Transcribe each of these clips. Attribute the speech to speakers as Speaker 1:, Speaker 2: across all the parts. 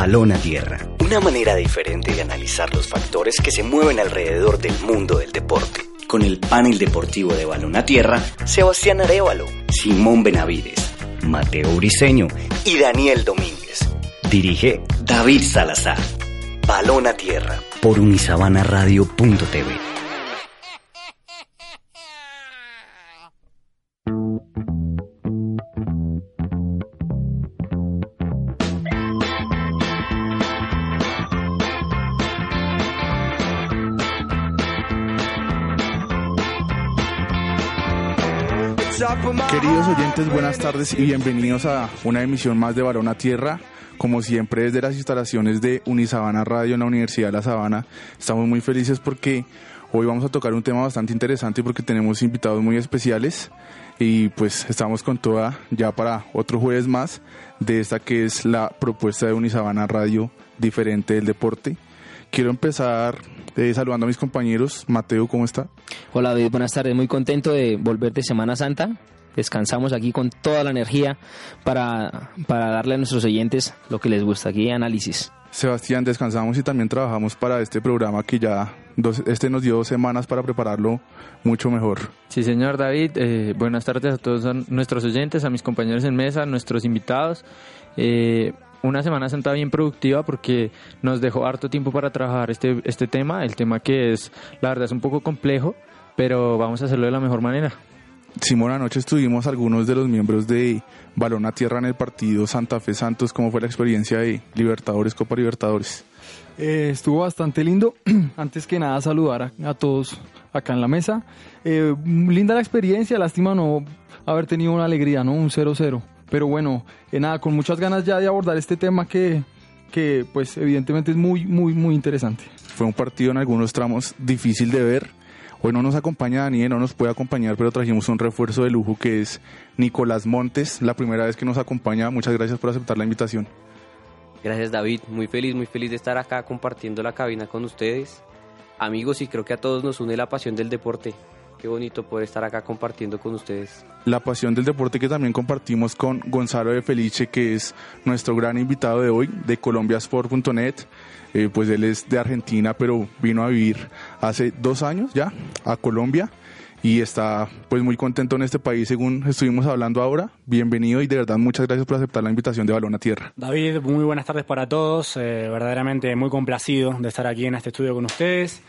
Speaker 1: Balón a Tierra, una manera diferente de analizar los factores que se mueven alrededor del mundo del deporte. Con el panel deportivo de Balón a Tierra, Sebastián Arevalo, Simón Benavides, Mateo Briseño y Daniel Domínguez. Dirige David Salazar. Balón a Tierra por unisabanaradio.tv.
Speaker 2: Queridos oyentes, buenas tardes y bienvenidos a una emisión más de Balón a Tierra. Como siempre, desde las instalaciones de Unisabana Radio en la Universidad de La Sabana, estamos muy felices porque hoy vamos a tocar un tema bastante interesante porque tenemos invitados muy especiales y pues estamos con toda ya para otro jueves más de esta que es la propuesta de Unisabana Radio diferente del deporte. Quiero empezar eh, saludando a mis compañeros. Mateo, ¿cómo está?
Speaker 3: Hola David, buenas tardes. Muy contento de volver de Semana Santa. Descansamos aquí con toda la energía para, para darle a nuestros oyentes lo que les gusta. Aquí análisis.
Speaker 2: Sebastián, descansamos y también trabajamos para este programa que ya dos, este nos dio dos semanas para prepararlo mucho mejor.
Speaker 4: Sí, señor David. Eh, buenas tardes a todos nuestros oyentes, a mis compañeros en mesa, a nuestros invitados. Eh, una Semana Santa bien productiva porque nos dejó harto tiempo para trabajar este, este tema, el tema que es, la verdad es un poco complejo, pero vamos a hacerlo de la mejor manera.
Speaker 2: Simón, anoche estuvimos algunos de los miembros de Balón a Tierra en el partido Santa Fe Santos. ¿Cómo fue la experiencia de Libertadores, Copa Libertadores?
Speaker 5: Eh, estuvo bastante lindo. Antes que nada, saludar a, todos acá en la mesa. Eh, linda la experiencia, lástima no haber tenido una alegría, ¿no? Un 0-0. Pero bueno, eh, nada, con muchas ganas ya de abordar este tema que, que pues evidentemente es muy, muy, muy interesante.
Speaker 2: Fue un partido en algunos tramos difícil de ver. Hoy no nos acompaña Daniel, no nos puede acompañar, pero trajimos un refuerzo de lujo que es Nicolás Montes, la primera vez que nos acompaña. Muchas gracias por aceptar la invitación.
Speaker 6: Gracias David, muy feliz, muy feliz de estar acá compartiendo la cabina con ustedes. Amigos, y creo que a todos nos une la pasión del deporte. Qué bonito poder estar acá compartiendo con ustedes.
Speaker 2: La pasión del deporte que también compartimos con Gonzalo de Felice, que es nuestro gran invitado de hoy de colombiasport.net. Eh, pues él es de Argentina, pero vino a vivir hace dos años ya a Colombia y está pues muy contento en este país según estuvimos hablando ahora. Bienvenido y de verdad muchas gracias por aceptar la invitación de Balón a Tierra.
Speaker 7: David, muy buenas tardes para todos. Eh, verdaderamente muy complacido de estar aquí en este estudio con ustedes.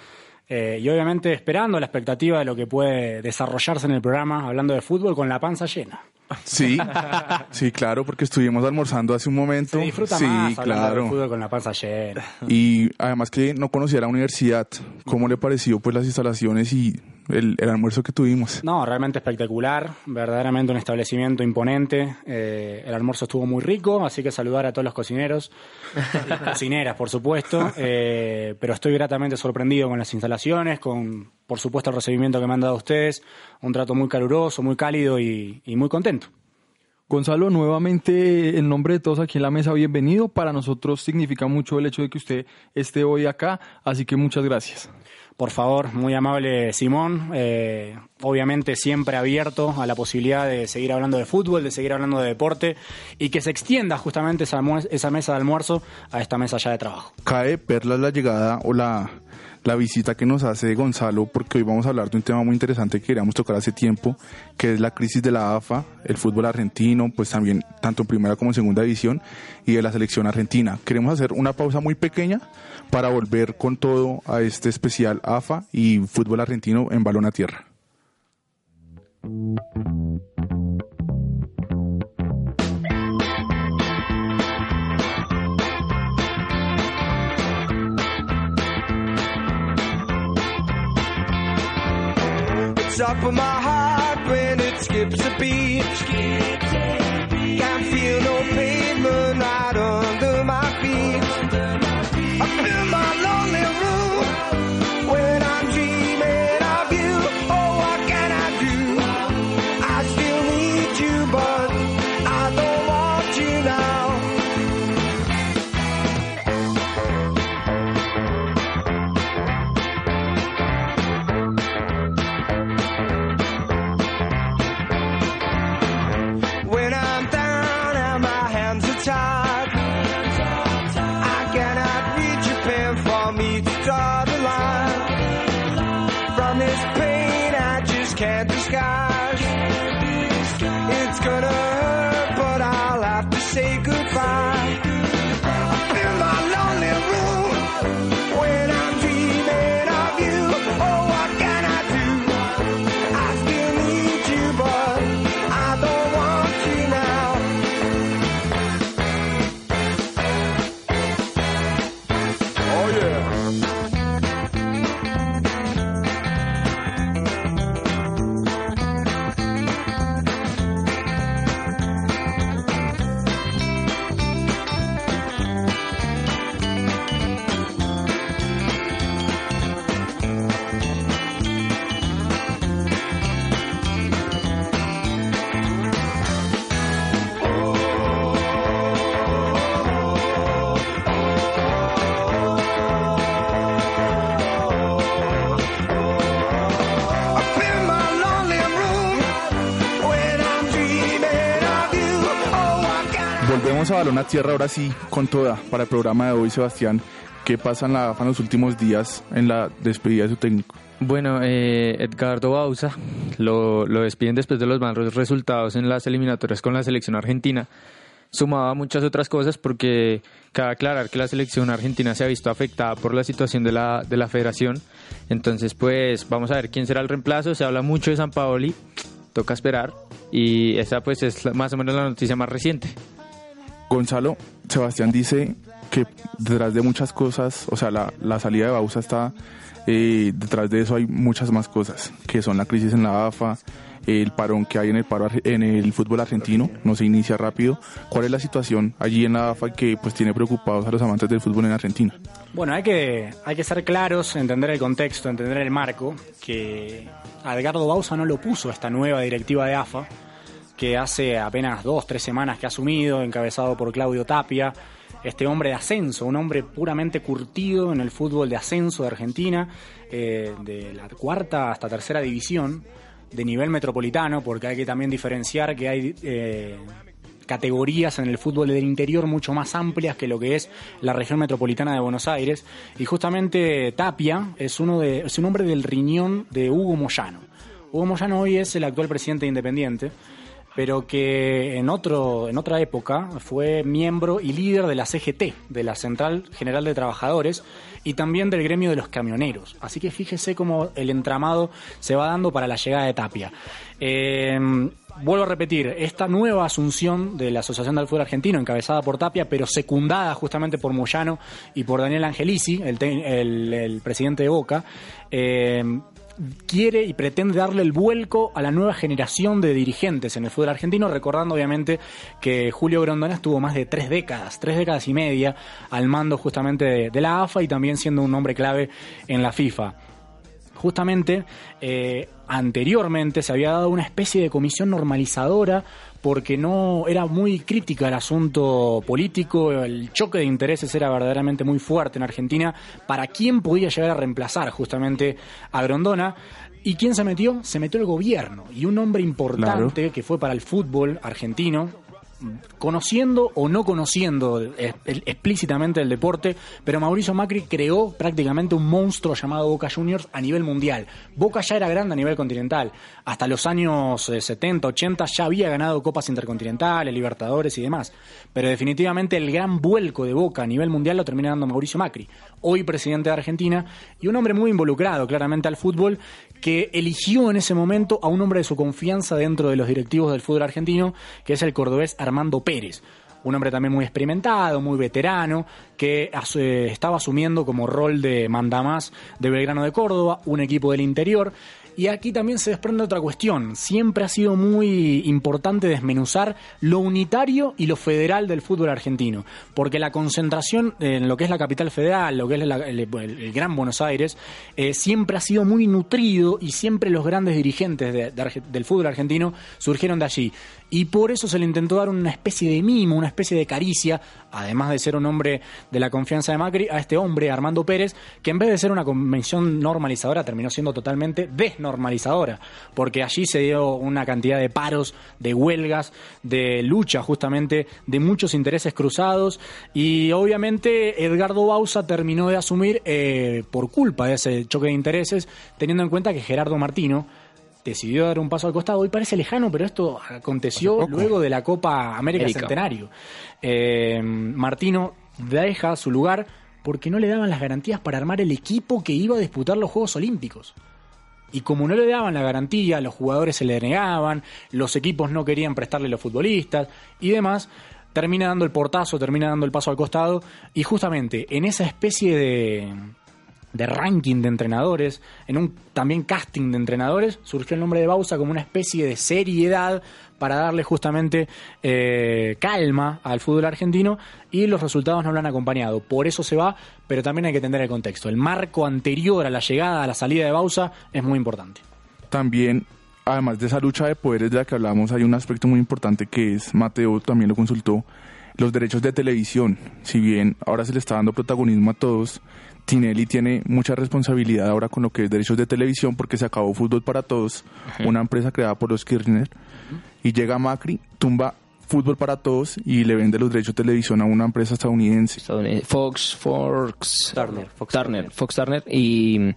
Speaker 7: Eh, y obviamente esperando la expectativa de lo que puede desarrollarse en el programa, hablando de fútbol con la panza llena.
Speaker 2: Sí, sí, claro, porque estuvimos almorzando hace un momento.
Speaker 7: Se disfruta
Speaker 2: sí,
Speaker 7: más
Speaker 2: claro.
Speaker 7: de fútbol con la panza llena.
Speaker 2: Y además que no conocía la universidad, ¿cómo le pareció pues las instalaciones y el, almuerzo que tuvimos.
Speaker 7: No, realmente espectacular, verdaderamente un establecimiento imponente. Eh, el almuerzo estuvo muy rico, así que saludar a todos los cocineros cocineras, por supuesto. Eh, pero estoy gratamente sorprendido con las instalaciones, con, por supuesto, el recibimiento que me han dado ustedes. Un trato muy caluroso, muy cálido y, y muy contento.
Speaker 5: Gonzalo, nuevamente en nombre de todos aquí en la mesa, bienvenido. Para nosotros significa mucho el hecho de que usted esté hoy acá, así que muchas gracias.
Speaker 7: Por favor, muy amable Simón. Eh, obviamente siempre abierto a la posibilidad de seguir hablando de fútbol, de seguir hablando de deporte y que se extienda justamente esa, esa mesa de almuerzo a esta mesa ya de trabajo.
Speaker 2: Cae perlas la llegada o la la visita que nos hace Gonzalo, porque hoy vamos a hablar de un tema muy interesante que queríamos tocar hace tiempo, que es la crisis de la AFA, el fútbol argentino, pues también tanto en primera como en segunda división, y de la selección argentina. Queremos hacer una pausa muy pequeña para volver con todo a este especial AFA y fútbol argentino en balón a tierra.
Speaker 8: Top of my heart when it skips a beat. Can't feel no pavement right under
Speaker 2: Balón a Tierra ahora sí con toda para el programa de hoy, Sebastián. ¿Qué pasa en la AFA en los últimos días en la despedida de su técnico?
Speaker 4: Bueno, eh, Edgardo Bauza lo, lo despiden después de los malos resultados en las eliminatorias con la selección argentina. Sumaba muchas otras cosas porque cabe aclarar que la selección argentina se ha visto afectada por la situación de la, de la federación. Entonces, pues vamos a ver quién será el reemplazo. Se habla mucho de San Paoli, toca esperar. Y esa pues es más o menos la noticia más reciente.
Speaker 2: Gonzalo, Sebastián dice que detrás de muchas cosas, o sea, la, salida de Bausa está, eh, detrás de eso hay muchas más cosas, que son la crisis en la AFA, el parón que hay en el paro en el fútbol argentino, no se inicia rápido. ¿Cuál es la situación allí en la AFA que pues tiene preocupados a los amantes del fútbol en Argentina?
Speaker 7: Bueno, hay que, hay que ser claros, entender el contexto, entender el marco, que a Edgardo Bausa no lo puso esta nueva directiva de AFA, que hace apenas dos, tres semanas que ha asumido, encabezado por Claudio Tapia, este hombre de ascenso, un hombre puramente curtido en el fútbol de ascenso de Argentina, eh, de la cuarta hasta tercera división, de nivel metropolitano, porque hay que también diferenciar que hay... eh, categorías en el fútbol del interior mucho más amplias que lo que es la región metropolitana de Buenos Aires y justamente Tapia es uno de es un hombre del riñón de Hugo Moyano. Hugo Moyano hoy es el actual presidente de Independiente, pero que en otro en otra época fue miembro y líder de la CGT, de la Central General de Trabajadores y también del gremio de los camioneros. Así que fíjese cómo el entramado se va dando para la llegada de Tapia. Eh, vuelvo a repetir, esta nueva asunción de la Asociación del Fútbol Argentino, encabezada por Tapia, pero secundada justamente por Moyano y por Daniel Angelici, el, te- el- el presidente de Boca, eh, quiere y pretende darle el vuelco a la nueva generación de dirigentes en el fútbol argentino, recordando obviamente que Julio Grondona estuvo más de tres décadas, tres décadas y media al mando justamente de, la AFA y también siendo un hombre clave en la FIFA. Justamente eh, anteriormente se había dado una especie de comisión normalizadora porque no era muy crítica el asunto político, el choque de intereses era verdaderamente muy fuerte en Argentina para quién podía llegar a reemplazar justamente a Grondona. ¿Y quién se metió? Se metió el gobierno y un hombre importante que fue para el fútbol argentino, conociendo o no conociendo eh, explícitamente el deporte, pero Mauricio Macri creó prácticamente un monstruo llamado Boca Juniors a nivel mundial. Boca ya era grande a nivel continental. Hasta los años eh, 70, 80 ya había ganado copas intercontinentales, Libertadores y demás. Pero definitivamente el gran vuelco de Boca a nivel mundial lo termina dando Mauricio Macri, hoy presidente de Argentina y un hombre muy involucrado claramente al fútbol que eligió en ese momento a un hombre de su confianza dentro de los directivos del fútbol argentino, que es el cordobés Armando Pérez. Un hombre también muy experimentado, muy veterano, que eh, estaba asumiendo como rol de mandamás de Belgrano de Córdoba, un equipo del interior. Y aquí también se desprende otra cuestión. Siempre ha sido muy importante desmenuzar lo unitario y lo federal del fútbol argentino. Porque la concentración en lo que es la capital federal, lo que es el, Gran Buenos Aires, eh, siempre ha sido muy nutrido y siempre los grandes dirigentes del fútbol argentino surgieron de allí. Y por eso se le intentó dar una especie de mimo, una especie de caricia, además de ser un hombre de la confianza de Macri, a este hombre, Armando Pérez, que en vez de ser una convención normalizadora, terminó siendo totalmente desnormalizadora, porque allí se dio una cantidad de paros, de huelgas, de lucha justamente, de muchos intereses cruzados, y obviamente Edgardo Bausa terminó de asumir eh, por culpa de ese choque de intereses, teniendo en cuenta que Gerardo Martino, decidió dar un paso al costado. Hoy parece lejano, pero esto aconteció luego de la Copa América,
Speaker 3: América.
Speaker 7: Centenario. Eh, Martino deja su lugar porque no le daban las garantías para armar el equipo que iba a disputar los Juegos Olímpicos. Y como no le daban la garantía, los jugadores se le negaban, los equipos no querían prestarle los futbolistas y demás, termina dando el portazo, termina dando el paso al costado y justamente en esa especie de, de ranking de entrenadores, en un también casting de entrenadores, surgió el nombre de Bausa como una especie de seriedad para darle justamente eh, calma al fútbol argentino y los resultados no lo han acompañado. Por eso se va, pero también hay que entender el contexto. El marco anterior a la llegada, a la salida de Bausa es muy importante.
Speaker 2: También, además de esa lucha de poderes de la que hablamos, hay un aspecto muy importante que es, Mateo también lo consultó, los derechos de televisión. Si bien ahora se le está dando protagonismo a todos, Tinelli tiene mucha responsabilidad ahora con lo que es derechos de televisión porque se acabó Fútbol para Todos, una empresa creada por los Kirchner, y llega Macri, tumba Fútbol para Todos y le vende los derechos de televisión a una empresa estadounidense.
Speaker 3: estadounidense. Fox, Fox,
Speaker 6: Turner, Fox
Speaker 3: Turner,
Speaker 6: Turner.
Speaker 3: Fox Turner y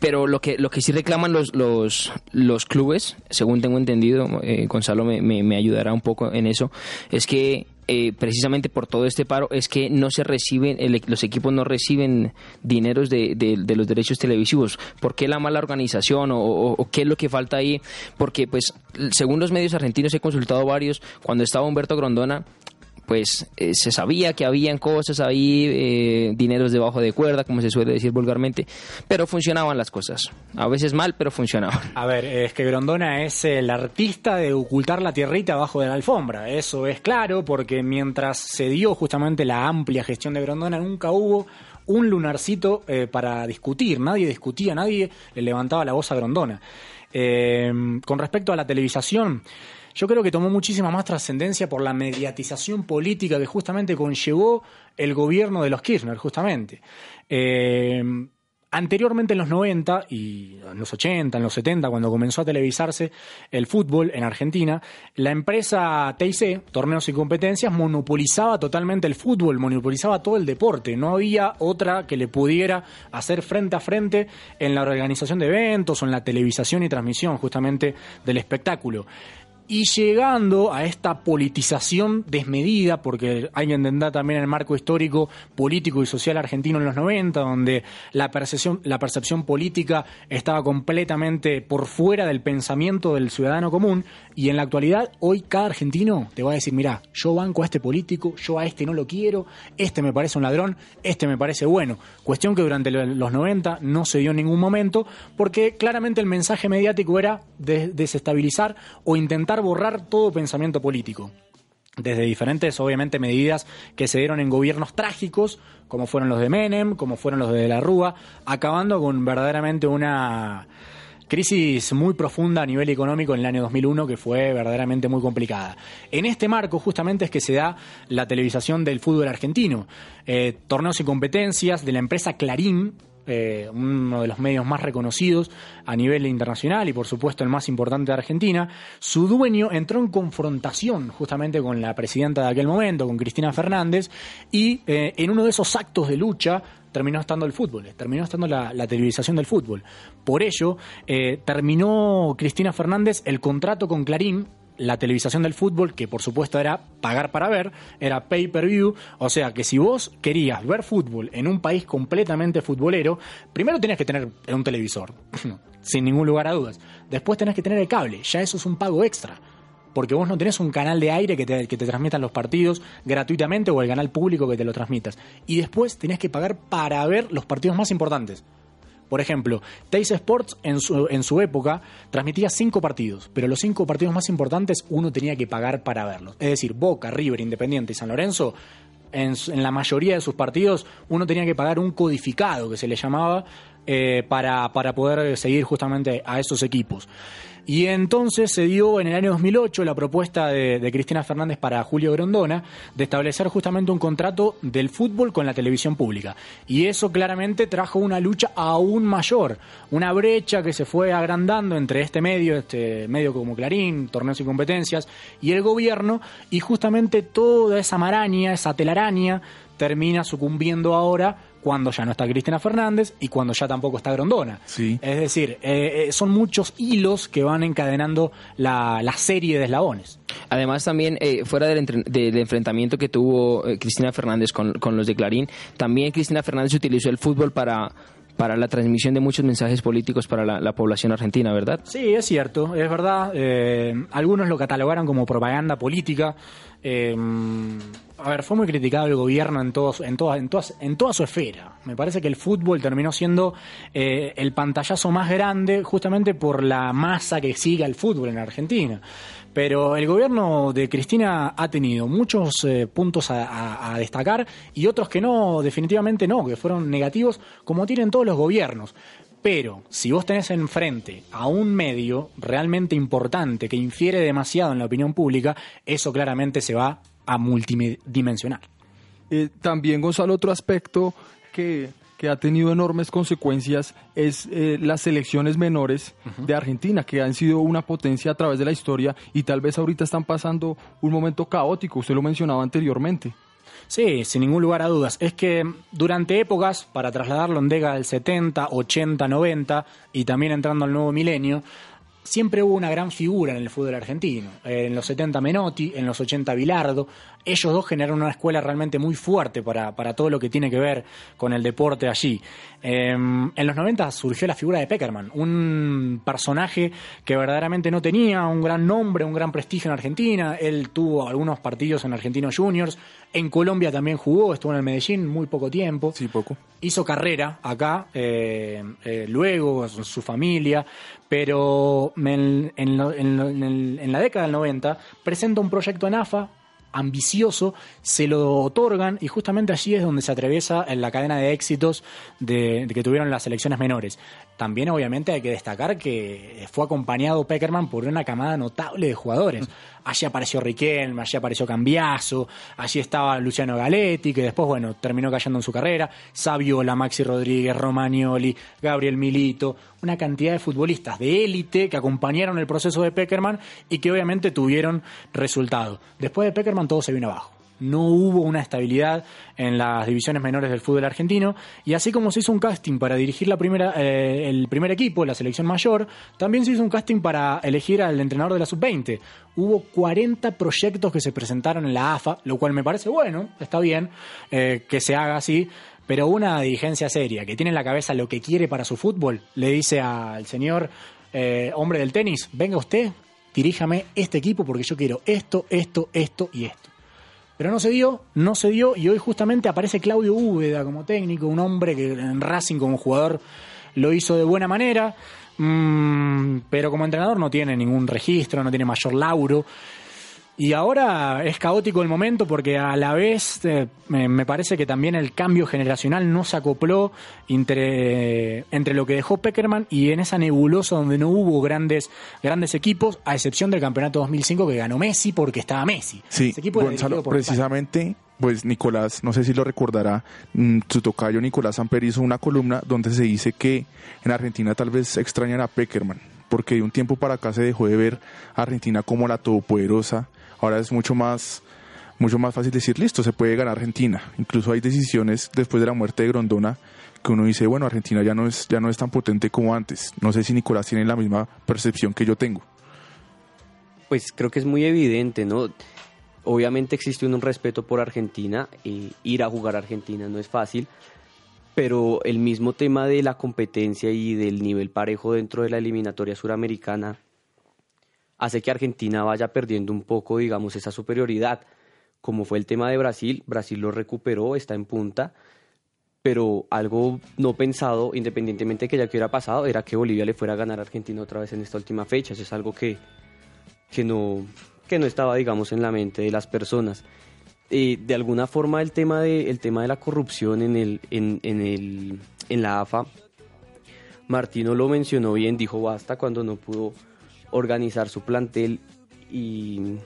Speaker 3: pero lo que lo que sí reclaman los los, los clubes, según tengo entendido, eh, Gonzalo me, me, me ayudará un poco en eso, es que eh, precisamente por todo este paro es que no se reciben, el- los equipos no reciben dineros de, de- de los derechos televisivos. ¿Por qué la mala organización o, o- o qué es lo que falta ahí? Porque, pues, según los medios argentinos he consultado varios, cuando estaba Humberto Grondona, pues eh, se sabía que habían cosas ahí, eh, dineros debajo de cuerda, como se suele decir vulgarmente, pero funcionaban las cosas. A veces mal, pero funcionaban.
Speaker 7: A ver, es que Grondona es el artista de ocultar la tierrita abajo de la alfombra. Eso es claro, porque mientras se dio justamente la amplia gestión de Grondona, nunca hubo un lunarcito eh, para discutir. Nadie discutía, nadie le levantaba la voz a Grondona. Eh, con respecto a la televisación, yo creo que tomó muchísima más trascendencia por la mediatización política que justamente conllevó el gobierno de los Kirchner, justamente. Eh, Anteriormente en los 90 y en los 80, en los 70, cuando comenzó a televisarse el fútbol en Argentina, la empresa TIC, Torneos y Competencias, monopolizaba totalmente el fútbol, monopolizaba todo el deporte. No había otra que le pudiera hacer frente a frente en la organización de eventos o en la televisación y transmisión justamente del espectáculo. Y llegando a esta politización desmedida, porque hay que entender también el marco histórico, político y social argentino en los 90, donde la percepción, la percepción política estaba completamente por fuera del pensamiento del ciudadano común, y en la actualidad hoy cada argentino te va a decir, mira, yo banco a este político, yo a este no lo quiero, este me parece un ladrón, este me parece bueno. Cuestión que durante lo- los 90 no se dio en ningún momento, porque claramente el mensaje mediático era de- desestabilizar o intentar borrar todo pensamiento político. Desde diferentes, obviamente, medidas que se dieron en gobiernos trágicos, como fueron los de Menem, como fueron los de De la Rúa, acabando con verdaderamente una crisis muy profunda a nivel económico en el año 2001 que fue verdaderamente muy complicada. En este marco justamente es que se da la televisación del fútbol argentino. Eh, torneos y competencias de la empresa Clarín, eh, uno de los medios más reconocidos a nivel internacional y por supuesto el más importante de Argentina, su dueño entró en confrontación justamente con la presidenta de aquel momento, con Cristina Fernández, y eh, en uno de esos actos de lucha terminó estando el fútbol, eh, terminó estando la, la televisación del fútbol. Por ello, terminó Cristina Fernández el contrato con Clarín la televisación del fútbol, que por supuesto era pagar para ver, era pay per view, o sea que si vos querías ver fútbol en un país completamente futbolero, primero tenías que tener un televisor, sin ningún lugar a dudas. Después tenés que tener el cable, ya eso es un pago extra. Porque vos no tenés un canal de aire que te, que te transmitan los partidos gratuitamente o el canal público que te lo transmitas. Y después tenés que pagar para ver los partidos más importantes Por ejemplo, Teis Sports en su, en su época transmitía cinco partidos, pero los cinco partidos más importantes uno tenía que pagar para verlos. Es decir, Boca, River, Independiente y San Lorenzo, en, en la mayoría de sus partidos uno tenía que pagar un codificado que se le llamaba eh, para, para poder seguir justamente a esos equipos. Y entonces se dio en el año 2008 la propuesta de, Cristina Fernández para Julio Grondona de establecer justamente un contrato del fútbol con la televisión pública. Y eso claramente trajo una lucha aún mayor, una brecha que se fue agrandando entre este medio, este medio como Clarín, torneos y competencias, y el gobierno, y justamente toda esa maraña, esa telaraña, termina sucumbiendo ahora cuando ya no está Cristina Fernández y cuando ya tampoco está Grondona.
Speaker 2: Sí.
Speaker 7: Es decir, eh, eh, son muchos hilos que van encadenando la, la serie de eslabones.
Speaker 3: Además, también, eh, fuera del, entre- del enfrentamiento que tuvo eh, Cristina Fernández con, con los de Clarín, también Cristina Fernández utilizó el fútbol para, para la transmisión de muchos mensajes políticos para la, la población argentina, ¿verdad?
Speaker 7: Sí, es cierto, es verdad. eh, algunos lo catalogaron como propaganda política. eh, a ver, fue muy criticado el gobierno en, todos, en, toda, en, todas, en toda su esfera. Me parece que el fútbol terminó siendo eh, el pantallazo más grande justamente por la masa que sigue al fútbol en Argentina. Pero el gobierno de Cristina ha tenido muchos eh, puntos a, destacar y otros que no, definitivamente no, que fueron negativos, como tienen todos los gobiernos. Pero si vos tenés enfrente a un medio realmente importante que infiere demasiado en la opinión pública, eso claramente se va a multidimensionar.
Speaker 5: Eh, también, Gonzalo, otro aspecto que, que ha tenido enormes consecuencias es eh, las selecciones menores de Argentina, que han sido una potencia a través de la historia y tal vez ahorita están pasando un momento caótico, usted lo mencionaba anteriormente.
Speaker 7: Sí, sin ningún lugar a dudas. Es que durante épocas, para trasladarlo en década del 70, 80, 90 y también entrando al nuevo milenio, siempre hubo una gran figura en el fútbol argentino. Eh, En los 70 Menotti, en los 80 Bilardo. Ellos dos generaron una escuela realmente muy fuerte para, para todo lo que tiene que ver con el deporte allí. Eh, en los 90 surgió la figura de Peckerman, un personaje que verdaderamente no tenía un gran nombre, un gran prestigio en Argentina. Él tuvo algunos partidos en Argentinos Juniors. En Colombia también jugó, estuvo en el Medellín muy poco tiempo
Speaker 2: Sí, poco.
Speaker 7: hizo carrera acá, eh, eh, luego con su familia, pero en, en la década del 90 presenta un proyecto en AFA ambicioso, se lo otorgan y justamente allí es donde se atraviesa en la cadena de éxitos de, que tuvieron las selecciones menores. También obviamente hay que destacar que fue acompañado Peckerman por una camada notable de jugadores. Allí apareció Riquelme, allí apareció Cambiaso, allí estaba Luciano Galetti, que después, bueno, terminó cayendo en su carrera, Saviola, Maxi Rodríguez, Romagnoli, Gabriel Milito, una cantidad de futbolistas de élite que acompañaron el proceso de Peckerman y que obviamente tuvieron resultado. Después de Peckerman todo se vino abajo. No hubo una estabilidad en las divisiones menores del fútbol argentino y así como se hizo un casting para dirigir la primera, eh, el primer equipo, la selección mayor, también se hizo un casting para elegir al entrenador de la sub-20. Hubo 40 proyectos que se presentaron en la AFA, lo cual me parece bueno, está bien eh, que se haga así, pero una dirigencia seria que tiene en la cabeza lo que quiere para su fútbol, le dice al señor eh, hombre del tenis, venga usted, diríjame este equipo porque yo quiero esto, esto, esto y esto. Pero no se dio, no se dio y hoy justamente aparece Claudio Úbeda como técnico, un hombre que en Racing como jugador lo hizo de buena manera, mm, pero como entrenador no tiene ningún registro, no tiene mayor lauro. Y ahora es caótico el momento porque a la vez eh, me, parece que también el cambio generacional no se acopló entre, entre lo que dejó Peckerman y en esa nebulosa donde no hubo grandes, grandes equipos, a excepción del campeonato 2005 que ganó Messi porque estaba Messi.
Speaker 2: Sí,
Speaker 7: Ese equipo era
Speaker 2: Gonzalo, precisamente, pues Nicolás, no sé si lo recordará, mm, su tocayo Nicolás Samper hizo una columna donde se dice que en Argentina tal vez extrañan a Peckerman, porque de un tiempo para acá se dejó de ver a Argentina como la todopoderosa. Ahora es mucho más, mucho más fácil decir, listo, se puede ganar Argentina. Incluso hay decisiones después de la muerte de Grondona que uno dice, bueno, Argentina ya no es, ya no es tan potente como antes. No sé si Nicolás tiene la misma percepción que yo tengo.
Speaker 6: Pues creo que es muy evidente, ¿no? Obviamente existe un respeto por Argentina, ir a jugar a Argentina no es fácil, pero el mismo tema de la competencia y del nivel parejo dentro de la eliminatoria suramericana hace que Argentina vaya perdiendo un poco, digamos, esa superioridad. Como fue el tema de Brasil, Brasil lo recuperó, está en punta, pero algo no pensado, independientemente de que ya que hubiera pasado, era que Bolivia le fuera a ganar a Argentina otra vez en esta última fecha. Eso es algo que, que, no, que no estaba, digamos, en la mente de las personas. Eh, de alguna forma el tema de, el tema de la corrupción en, el, en, en, el, en la AFA, Martino lo mencionó bien, dijo basta cuando no pudo organizar su plantel y,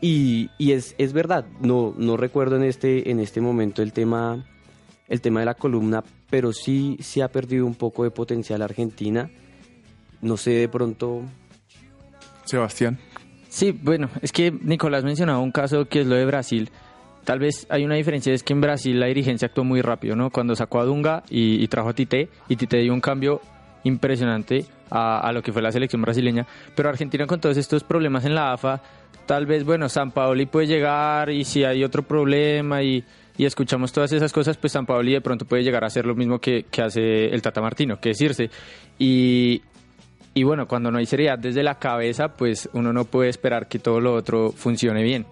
Speaker 6: y, y es, es verdad, no, no recuerdo en este, en este momento el tema, el tema de la columna, pero sí, sí ha perdido un poco de potencial Argentina. No sé, de pronto
Speaker 2: Sebastián.
Speaker 4: Sí, bueno, es que Nicolás mencionaba un caso que es lo de Brasil. Tal vez hay una diferencia, es que en Brasil la dirigencia actuó muy rápido, ¿no? Cuando sacó a Dunga y, y trajo a Tite, y Tite dio un cambio impresionante a, a, lo que fue la selección brasileña. Pero Argentina con todos estos problemas en la AFA, tal vez, bueno, San Paoli puede llegar y si hay otro problema y, y escuchamos todas esas cosas, pues San Paoli de pronto puede llegar a hacer lo mismo que, que hace el Tata Martino, que es irse. Y, y bueno, cuando no hay seriedad desde la cabeza, pues uno no puede esperar que todo lo otro funcione bien.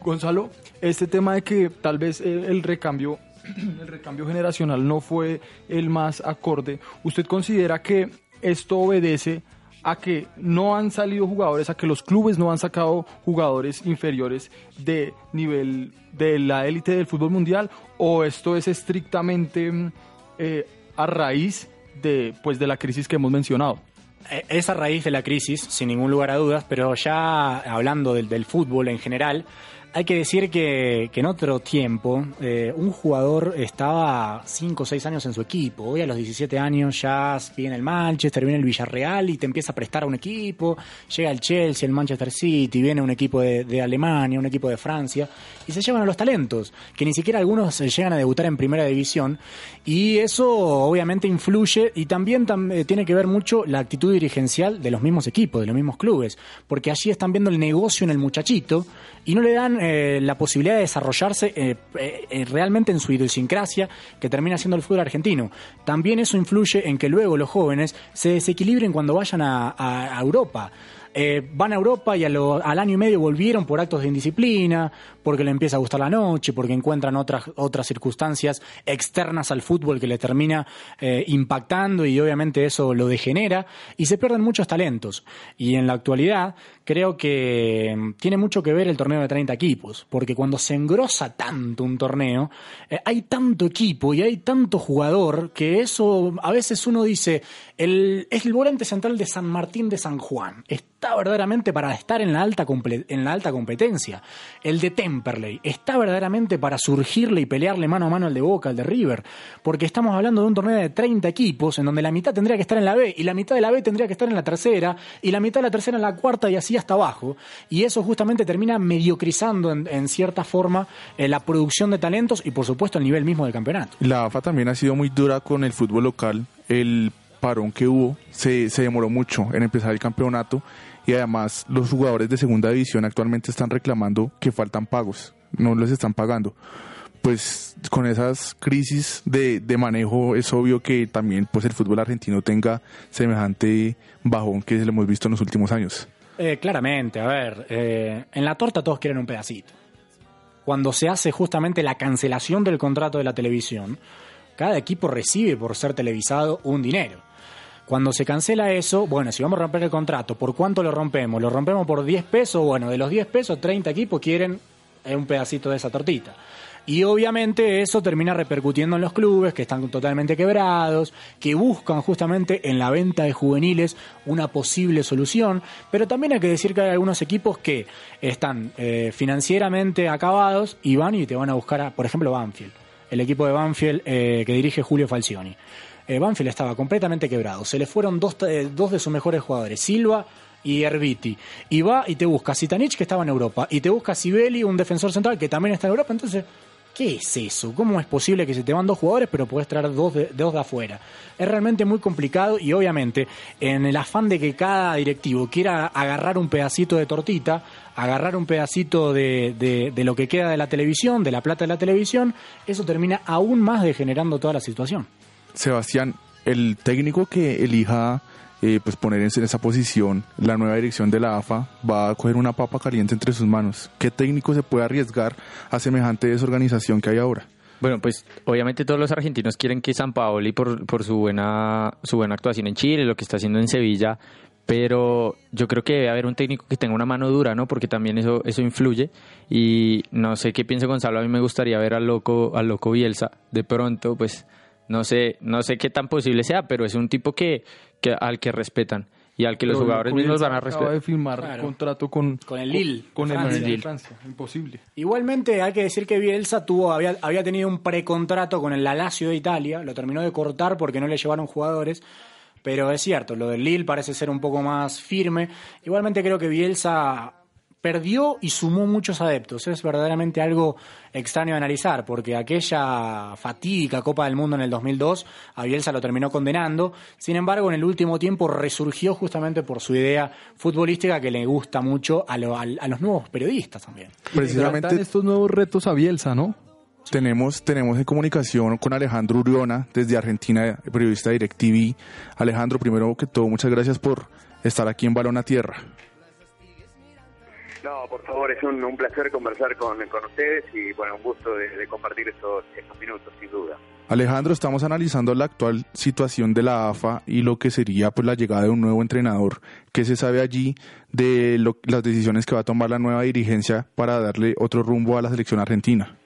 Speaker 5: Gonzalo, este tema de que tal vez el, recambio el recambio generacional no fue el más acorde, ¿usted considera que esto obedece a que no han salido jugadores, a que los clubes no han sacado jugadores inferiores de nivel de la élite del fútbol mundial o esto es estrictamente eh, a raíz de, pues, de la crisis que hemos mencionado?
Speaker 7: Es a raíz de la crisis, sin ningún lugar a dudas, pero ya hablando del fútbol en general, hay que decir que, en otro tiempo eh, un jugador estaba 5 o 6 años en su equipo. Hoy a los 17 años ya viene el Manchester, viene el Villarreal y te empieza a prestar a un equipo. Llega el Chelsea, el Manchester City, viene un equipo de, de Alemania, un equipo de Francia y se llevan a los talentos, que ni siquiera algunos llegan a debutar en primera división. Y eso obviamente influye y también tam eh, tiene que ver mucho la actitud dirigencial de los mismos equipos, de los mismos clubes, porque allí están viendo el negocio en el muchachito y no le dan eh, la posibilidad de desarrollarse eh, eh, realmente en su idiosincrasia que termina siendo el fútbol argentino. También eso influye en que luego los jóvenes se desequilibren cuando vayan a, Europa. Eh, van a Europa y al año y medio volvieron por actos de indisciplina, porque le empieza a gustar la noche, porque encuentran otras, otras circunstancias externas al fútbol que le termina eh, impactando y obviamente eso lo degenera y se pierden muchos talentos. Y en la actualidad creo que tiene mucho que ver el torneo de 30 equipos, porque cuando se engrosa tanto un torneo, eh, hay tanto equipo y hay tanto jugador que eso a veces uno dice, el, es el volante central de San Martín de San Juan. Está verdaderamente para estar en la alta, en la alta competencia. El de Temperley está verdaderamente para surgirle y pelearle mano a mano al de Boca, al de River. Porque estamos hablando de un torneo de 30 equipos en donde la mitad tendría que estar en la B y la mitad de la B tendría que estar en la tercera y la mitad de la tercera en la cuarta y así hasta abajo. Y eso justamente termina mediocrizando en, en cierta forma eh, la producción de talentos y por supuesto el nivel mismo del campeonato.
Speaker 2: La AFA también ha sido muy dura con el fútbol local. El parón que hubo se, se demoró mucho en empezar el campeonato y además los jugadores de segunda división actualmente están reclamando que faltan pagos, no les están pagando. Pues con esas crisis de, de manejo es obvio que también pues el fútbol argentino tenga semejante bajón que le hemos visto en los últimos años.
Speaker 7: Eh, claramente, a ver, eh, en la torta todos quieren un pedacito. Cuando se hace justamente la cancelación del contrato de la televisión, cada equipo recibe por ser televisado un dinero. Cuando se cancela eso, bueno, si vamos a romper el contrato, ¿por cuánto lo rompemos? ¿Lo rompemos por 10 pesos? Bueno, de los 10 pesos, 30 equipos quieren un pedacito de esa tortita. Y obviamente eso termina repercutiendo en los clubes que están totalmente quebrados, que buscan justamente en la venta de juveniles una posible solución, pero también hay que decir que hay algunos equipos que están eh, financieramente acabados y van y te van a buscar, a, por ejemplo, Banfield, el equipo de Banfield eh, que dirige Julio Falcioni. Eh, Banfield estaba completamente quebrado, se le fueron dos, eh, dos de sus mejores jugadores, Silva y Herbiti. Y va y te busca Sitanich, que estaba en Europa, y te busca Sibeli, un defensor central que también está en Europa. Entonces, ¿qué es eso? ¿Cómo es posible que se te van dos jugadores, pero puedes traer dos de, dos de afuera? Es realmente muy complicado y obviamente, en el afán de que cada directivo quiera agarrar un pedacito de tortita, agarrar un pedacito de, de, de lo que queda de la televisión, de la plata de la televisión, eso termina aún más degenerando toda la situación.
Speaker 2: Sebastián, el técnico que elija eh, pues poner en esa posición la nueva dirección de la AFA va a coger una papa caliente entre sus manos. ¿Qué técnico se puede arriesgar a semejante desorganización que hay ahora?
Speaker 4: Bueno, pues obviamente todos los argentinos quieren que San Paoli por, por su buena su buena actuación en Chile, lo que está haciendo en Sevilla, pero yo creo que debe haber un técnico que tenga una mano dura, ¿no? Porque también eso eso influye y no sé qué piensa Gonzalo, a mí me gustaría ver al loco al loco Bielsa de pronto, pues no sé no sé qué tan posible sea, pero es un tipo que, que al que respetan y al que los jugadores mismos van a
Speaker 5: acaba
Speaker 4: respetar.
Speaker 5: de firmar
Speaker 7: Claro.
Speaker 5: contrato con,
Speaker 7: Con el Lille,
Speaker 5: con el. Lille Francia. Imposible.
Speaker 7: Igualmente hay que decir que Bielsa tuvo, había, había tenido un precontrato con el La Lazio de Italia, lo terminó de cortar porque no le llevaron jugadores, pero es cierto, lo del Lille parece ser un poco más firme. Igualmente creo que Bielsa perdió y sumó muchos adeptos. Es verdaderamente algo extraño de analizar, porque aquella fatídica Copa del Mundo en el 2002 a Bielsa lo terminó condenando. Sin embargo, en el último tiempo resurgió justamente por su idea futbolística que le gusta mucho a, lo- al- a los nuevos periodistas también.
Speaker 2: Precisamente
Speaker 5: estos nuevos retos a Bielsa, ¿no?
Speaker 2: tenemos, tenemos en comunicación con Alejandro Uriona desde Argentina, periodista de DirecTV. Alejandro, primero que todo, muchas gracias por estar aquí en Balón a Tierra.
Speaker 9: No, por favor, es un, un placer conversar con, con ustedes y bueno, un gusto de, de compartir estos, estos minutos, sin duda.
Speaker 2: Alejandro, estamos analizando la actual situación de la AFA y lo que sería pues la llegada de un nuevo entrenador. ¿Qué se sabe allí de lo- las decisiones que va a tomar la nueva dirigencia para darle otro rumbo a la selección argentina?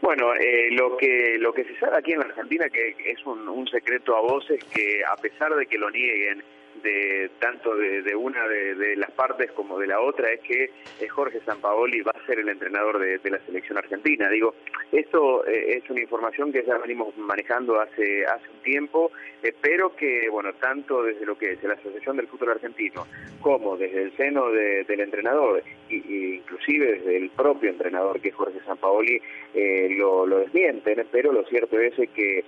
Speaker 9: Bueno, eh, lo que lo que se sabe aquí en la Argentina, que es un, un secreto a voces, que a pesar de que lo nieguen de tanto de, una de, de las partes como de la otra, es que eh, Jorge Sampaoli va a ser el entrenador de, la selección argentina. Digo, esto eh, es una información que ya venimos manejando hace hace un tiempo, eh, pero que bueno, tanto desde lo que es la Asociación del Fútbol Argentino como desde el seno de- del entrenador y, inclusive desde el propio entrenador que es Jorge Sampaoli eh, lo, lo pero lo cierto es que,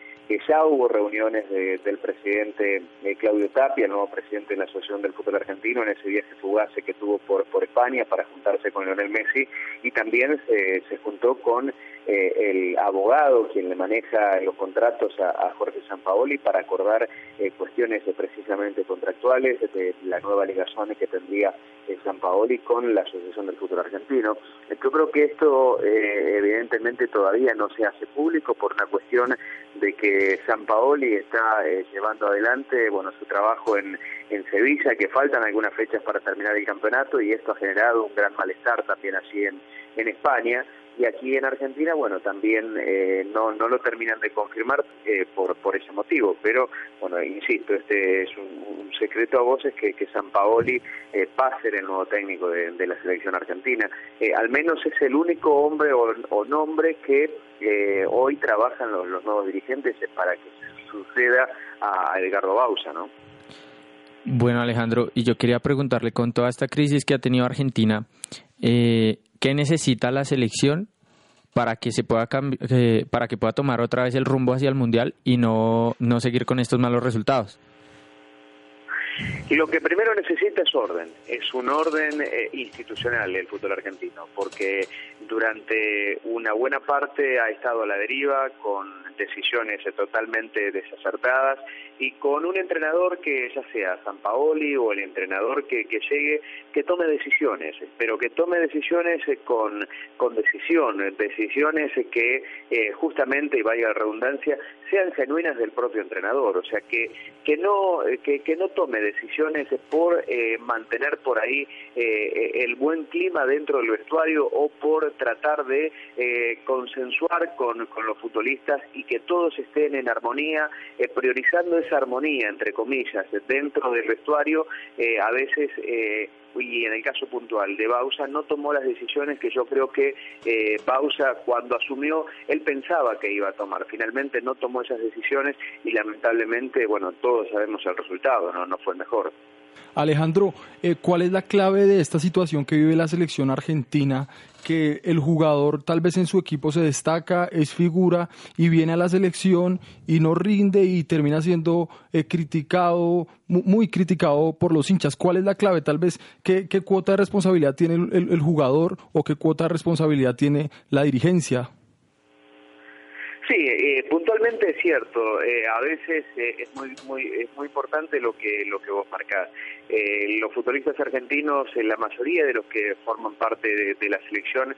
Speaker 9: ya hubo reuniones de- del presidente eh, Claudio Tapia, el nuevo presidente de la Asociación del Fútbol Argentino, en ese viaje fugaz que tuvo por, por España para juntarse con Lionel Messi y también se, se juntó con eh, el abogado quien le maneja los contratos a, a Jorge Sampaoli para acordar eh, cuestiones eh, precisamente contractuales de la nueva ligación que tendría eh, Sampaoli con la Asociación del Fútbol Argentino. Yo creo que esto eh, evidentemente todavía no se hace público por una cuestión de que Sampaoli está eh, llevando adelante bueno su trabajo en, en Sevilla, que faltan algunas fechas para terminar el campeonato y esto ha generado un gran malestar también así en, en España y aquí en Argentina, bueno, también eh, no, no lo terminan de confirmar eh, por, por ese motivo, pero bueno, insisto, este es un, secreto a voces que, que San Paoli eh, va a ser el nuevo técnico de, la selección argentina. Eh, al menos es el único hombre o, nombre que eh, hoy trabajan los, los nuevos dirigentes para que suceda a Edgardo Bausa, ¿no?
Speaker 4: Bueno, Alejandro, y yo quería preguntarle con toda esta crisis que ha tenido Argentina, eh, ¿qué necesita la selección para que se pueda para que pueda tomar otra vez el rumbo hacia el mundial y no, no seguir con estos malos resultados?
Speaker 9: Y lo que primero necesita es orden, es un orden eh, institucional el fútbol argentino, porque durante una buena parte ha estado a la deriva con decisiones totalmente desacertadas y con un entrenador que ya sea San Paoli o el entrenador que, que llegue, que tome decisiones, pero que tome decisiones eh, con, con decisión, eh, decisiones eh, que eh, justamente, y vaya redundancia, sean genuinas del propio entrenador, o sea, que, que, no, que, que no tome decisiones por eh, mantener por ahí eh, el buen clima dentro del vestuario o por tratar de consensuar con, con los futbolistas y que todos estén en armonía, eh, priorizando esa armonía, entre comillas, dentro del vestuario, eh, a veces, eh, y en el caso puntual de Bausa, no tomó las decisiones que yo creo que eh, Bausa cuando asumió, él pensaba que iba a tomar. Finalmente no tomó esas decisiones y lamentablemente, bueno, todos sabemos el resultado, no, no fue mejor.
Speaker 5: Alejandro, eh, ¿cuál es la clave de esta situación que vive la selección argentina? Que el jugador tal vez en su equipo se destaca, es figura y viene a la selección y no rinde y termina siendo eh, criticado, mu- muy criticado por los hinchas. ¿Cuál es la clave? Tal vez, ¿qué, qué cuota de responsabilidad tiene el, el- el jugador o qué cuota de responsabilidad tiene la dirigencia?
Speaker 9: Sí, eh, puntualmente es cierto. Eh, a veces eh, es muy muy es muy importante lo que lo que vos marcás. Eh, los futbolistas argentinos, la mayoría de los que forman parte de, la selección,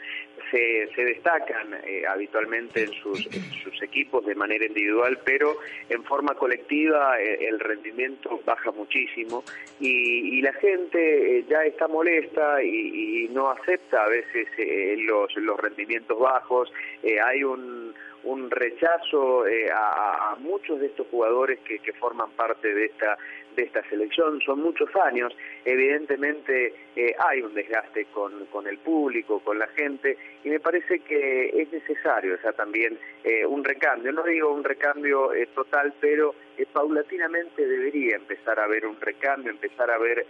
Speaker 9: se, se destacan habitualmente en sus, sus equipos de manera individual, pero en forma colectiva el rendimiento baja muchísimo y, y la gente ya está molesta y, y no acepta a veces los, los rendimientos bajos. Hay un un rechazo eh, a, a muchos de estos jugadores que, que forman parte de esta de esta selección. Son muchos años, evidentemente eh, hay un desgaste con, con el público, con la gente, y me parece que es necesario ya también eh, un recambio. No digo un recambio eh, total, pero eh, paulatinamente debería empezar a haber un recambio, empezar a ver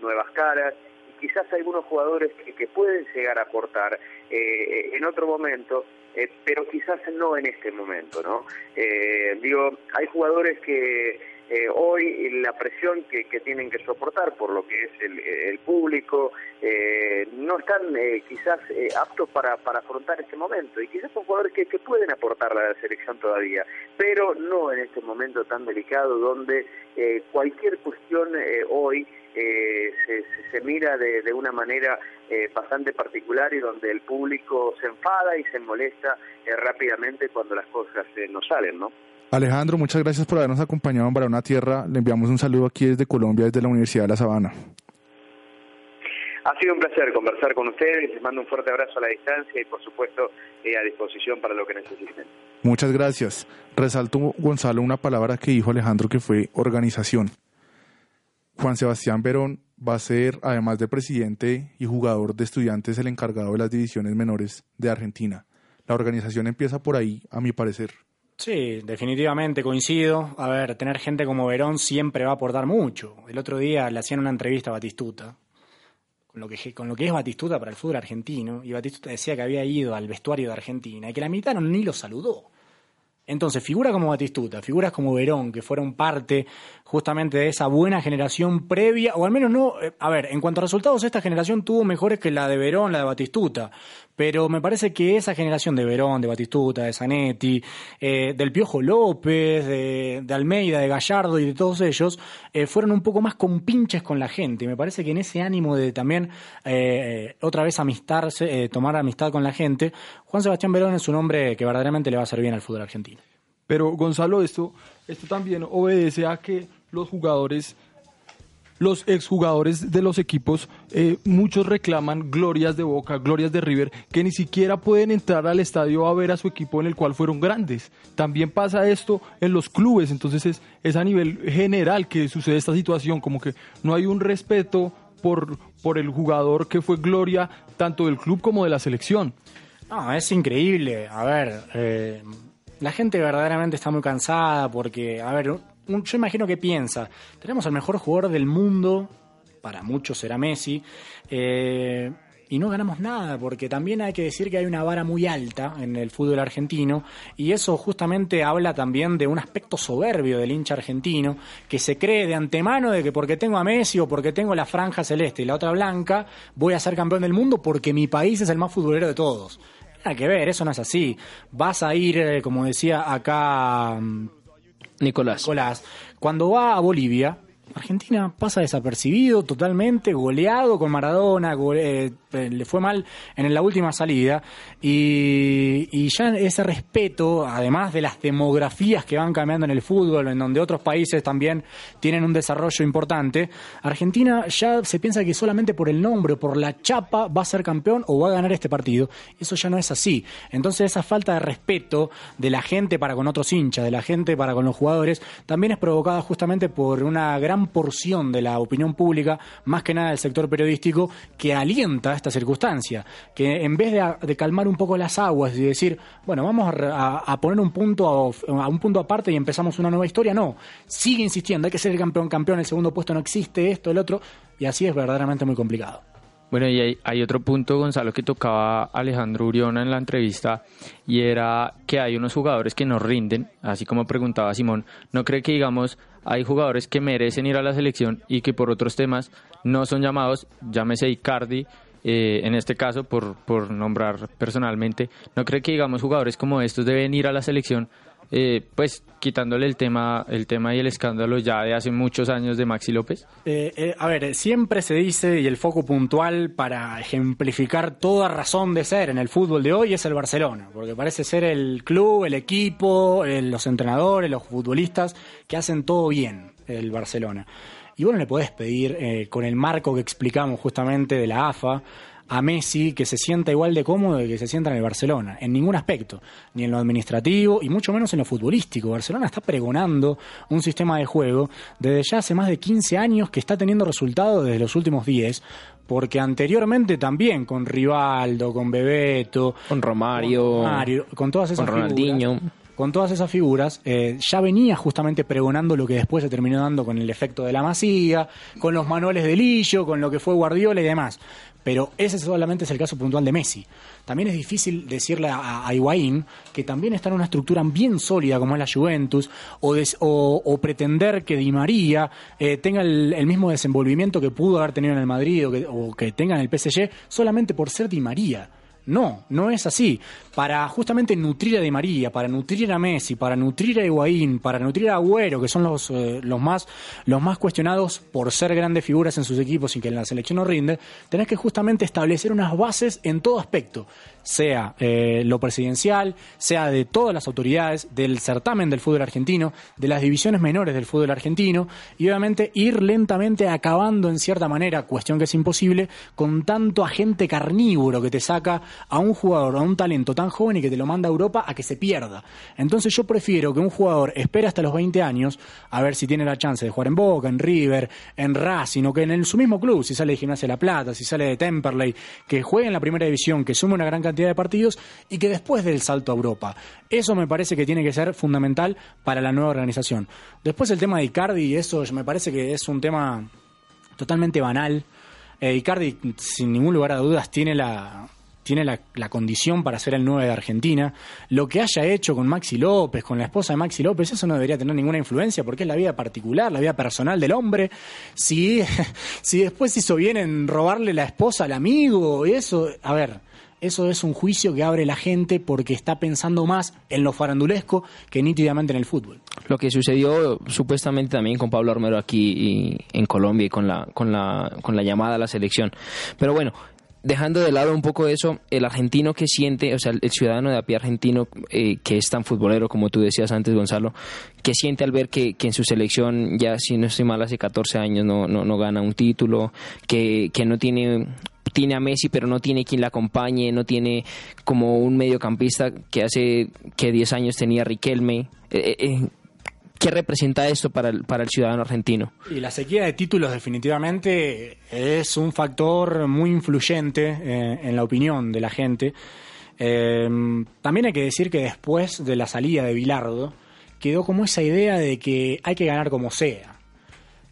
Speaker 9: nuevas caras. y Quizás algunos jugadores que, que pueden llegar a aportar en otro momento, eh, pero quizás no en este momento, ¿no? Eh, digo, hay jugadores que eh, hoy la presión que, que tienen que soportar por lo que es el, el público eh, no están eh, quizás eh, aptos para, para afrontar este momento y quizás son jugadores que, que pueden aportar a la selección todavía, pero no en este momento tan delicado donde eh, cualquier cuestión hoy eh, se, se, se mira de, de una manera eh, bastante particular y donde el público se enfada y se molesta eh, rápidamente cuando las cosas eh, no salen, ¿no?
Speaker 2: Alejandro, muchas gracias por habernos acompañado en Barona Tierra. Le enviamos un saludo aquí desde Colombia, desde la Universidad de La Sabana.
Speaker 9: Ha sido un placer conversar con ustedes. Les mando un fuerte abrazo a la distancia y, por supuesto, eh, a disposición para lo que necesiten.
Speaker 2: Muchas gracias. Resalto, Gonzalo, una palabra que dijo Alejandro que fue organización. Juan Sebastián Verón va a ser, además de presidente y jugador de estudiantes, el encargado de las divisiones menores de Argentina. La organización empieza por ahí, a mi parecer.
Speaker 7: Sí, definitivamente coincido. A ver, tener gente como Verón siempre va a aportar mucho. El otro día le hacían una entrevista a Batistuta, con lo que, con lo que es Batistuta para el fútbol argentino, y Batistuta decía que había ido al vestuario de Argentina y que la mitad no, ni lo saludó. Entonces, figuras como Batistuta, figuras como Verón, que fueron parte justamente de esa buena generación previa, o al menos no, eh, a ver, en cuanto a resultados, esta generación tuvo mejores que la de Verón, la de Batistuta, pero me parece que esa generación de Verón, de Batistuta, de Zanetti, eh, del Piojo López, de, Almeida, de Gallardo y de todos ellos, eh, fueron un poco más compinches con la gente. Me parece que en ese ánimo de también eh, otra vez amistarse, tomar amistad con la gente, Juan Sebastián Verón es un hombre que verdaderamente le va a hacer bien al fútbol argentino.
Speaker 5: Pero Gonzalo, esto, esto también obedece a que los jugadores, los exjugadores de los equipos, eh, muchos reclaman glorias de Boca, glorias de River, que ni siquiera pueden entrar al estadio a ver a su equipo en el cual fueron grandes. También pasa esto en los clubes, entonces es, es a nivel general que sucede esta situación, como que no hay un respeto por, por el jugador que fue gloria tanto del club como de la selección.
Speaker 7: No, es increíble. A ver, eh, la gente verdaderamente está muy cansada porque, a ver, yo imagino que piensa, tenemos al mejor jugador del mundo, para muchos será Messi, eh, y no ganamos nada, porque también hay que decir que hay una vara muy alta en el fútbol argentino, y eso justamente habla también de un aspecto soberbio del hincha argentino, que se cree de antemano de que porque tengo a Messi o porque tengo la franja celeste y la otra blanca, voy a ser campeón del mundo porque mi país es el más futbolero de todos. Nada que ver, eso no es así. Vas a ir, eh, como decía acá mm,
Speaker 3: Nicolás.
Speaker 7: Nicolás, cuando va a Bolivia, Argentina pasa desapercibido totalmente, goleado con Maradona, gole, eh, le fue mal en la última salida y, ya ese respeto, además de las demografías que van cambiando en el fútbol, en donde otros países también tienen un desarrollo importante, Argentina ya se piensa que solamente por el nombre, por la chapa, va a ser campeón o va a ganar este partido. Eso ya no es así. Entonces esa falta de respeto de la gente para con otros hinchas, de la gente para con los jugadores, también es provocada justamente por una gran porción de la opinión pública, más que nada del sector periodístico, que alienta esta circunstancia, que en vez de, de calmar un poco las aguas y decir, bueno, vamos a, poner un punto a, a, un punto aparte y empezamos una nueva historia, no, sigue insistiendo, hay que ser el campeón, campeón, el segundo puesto no existe, esto, el otro, y así es verdaderamente muy complicado.
Speaker 4: Bueno, y hay, hay, otro punto, Gonzalo, que tocaba Alejandro Uriona en la entrevista, y era que hay unos jugadores que no rinden, así como preguntaba Simón, ¿no cree que, digamos, hay jugadores que merecen ir a la selección y que por otros temas no son llamados, llámese Icardi, eh, en este caso, por, por nombrar personalmente, ¿no cree que, digamos, jugadores como estos deben ir a la selección? Eh, pues quitándole el tema, el tema y el escándalo ya de hace muchos años de Maxi López?
Speaker 7: Eh, eh, a ver, siempre se dice, y el foco puntual para ejemplificar toda razón de ser en el fútbol de hoy es el Barcelona, porque parece ser el club, el equipo, eh, los entrenadores, los futbolistas que hacen todo bien, el Barcelona. Y bueno, le podés pedir, eh, con el marco que explicamos justamente de la AFA, a Messi que se sienta igual de cómodo de que se sienta en el Barcelona, en ningún aspecto, ni en lo administrativo y mucho menos en lo futbolístico. Barcelona está pregonando un sistema de juego desde ya hace más de 15 años que está teniendo resultados desde los últimos 10, porque anteriormente también con Rivaldo, con Bebeto,
Speaker 3: Con Romario,
Speaker 7: con, Mario, con todas esas
Speaker 3: con Ronaldinho.
Speaker 7: figuras, con todas esas figuras, eh, ya venía justamente pregonando lo que después se terminó dando con el efecto de la masía, con los manuales de Lillo, con lo que fue Guardiola y demás. Pero ese solamente es el caso puntual de Messi. También es difícil decirle a, a Higuaín, que también está en una estructura bien sólida como es la Juventus, o, pretender que Di María eh, tenga el, el mismo desenvolvimiento que pudo haber tenido en el Madrid o que, o que tenga en el PSG solamente por ser Di María. No, no es así. Para justamente nutrir a Di María, para nutrir a Messi, para nutrir a Higuaín, para nutrir a Agüero, que son los, eh, los, más, los más cuestionados por ser grandes figuras en sus equipos y que en la selección no rinde, tenés que justamente establecer unas bases en todo aspecto, sea eh, lo presidencial, sea de todas las autoridades, del certamen del fútbol argentino, de las divisiones menores del fútbol argentino, y obviamente ir lentamente acabando en cierta manera, cuestión que es imposible, con tanto agente carnívoro que te saca a un jugador, a un talento tan joven y que te lo manda a Europa a que se pierda. Entonces yo prefiero que un jugador espere hasta los 20 años a ver si tiene la chance de jugar en Boca, en River, en Racing o que en su mismo club, si sale de Gimnasia de La Plata, si sale de Temperley, que juegue en la primera división, que sume una gran cantidad de partidos y que después del salto a Europa. Eso me parece que tiene que ser fundamental para la nueva organización. Después el tema de Icardi, eso me parece que es un tema totalmente banal. Eh, Icardi, sin ningún lugar a dudas, tiene la tiene la, condición para ser el 9 de Argentina. Lo que haya hecho con Maxi López, con la esposa de Maxi López, eso no debería tener ninguna influencia porque es la vida particular, la vida personal del hombre. Si, si después hizo bien en robarle la esposa al amigo, eso, a ver, eso es un juicio que abre la gente porque está pensando más en lo farandulesco que nítidamente en el fútbol.
Speaker 3: Lo que sucedió supuestamente también con Pablo Armero aquí en Colombia y con la, con la, con la llamada a la selección. Pero bueno, dejando de lado un poco eso, el argentino que siente, o sea, el ciudadano de a pie argentino eh, que es tan futbolero como tú decías antes, Gonzalo, que siente al ver que, que en su selección ya, si no estoy mal, hace 14 años no, no, no gana un título, que, que no tiene tiene a Messi pero no tiene quien la acompañe, no tiene como un mediocampista que hace que 10 años tenía Riquelme. Eh, eh, ¿Qué representa esto para el, para el ciudadano argentino?
Speaker 7: Y la sequía de títulos definitivamente es un factor muy influyente eh, en la opinión de la gente. Eh, también hay que decir que después de la salida de Bilardo quedó como esa idea de que hay que ganar como sea.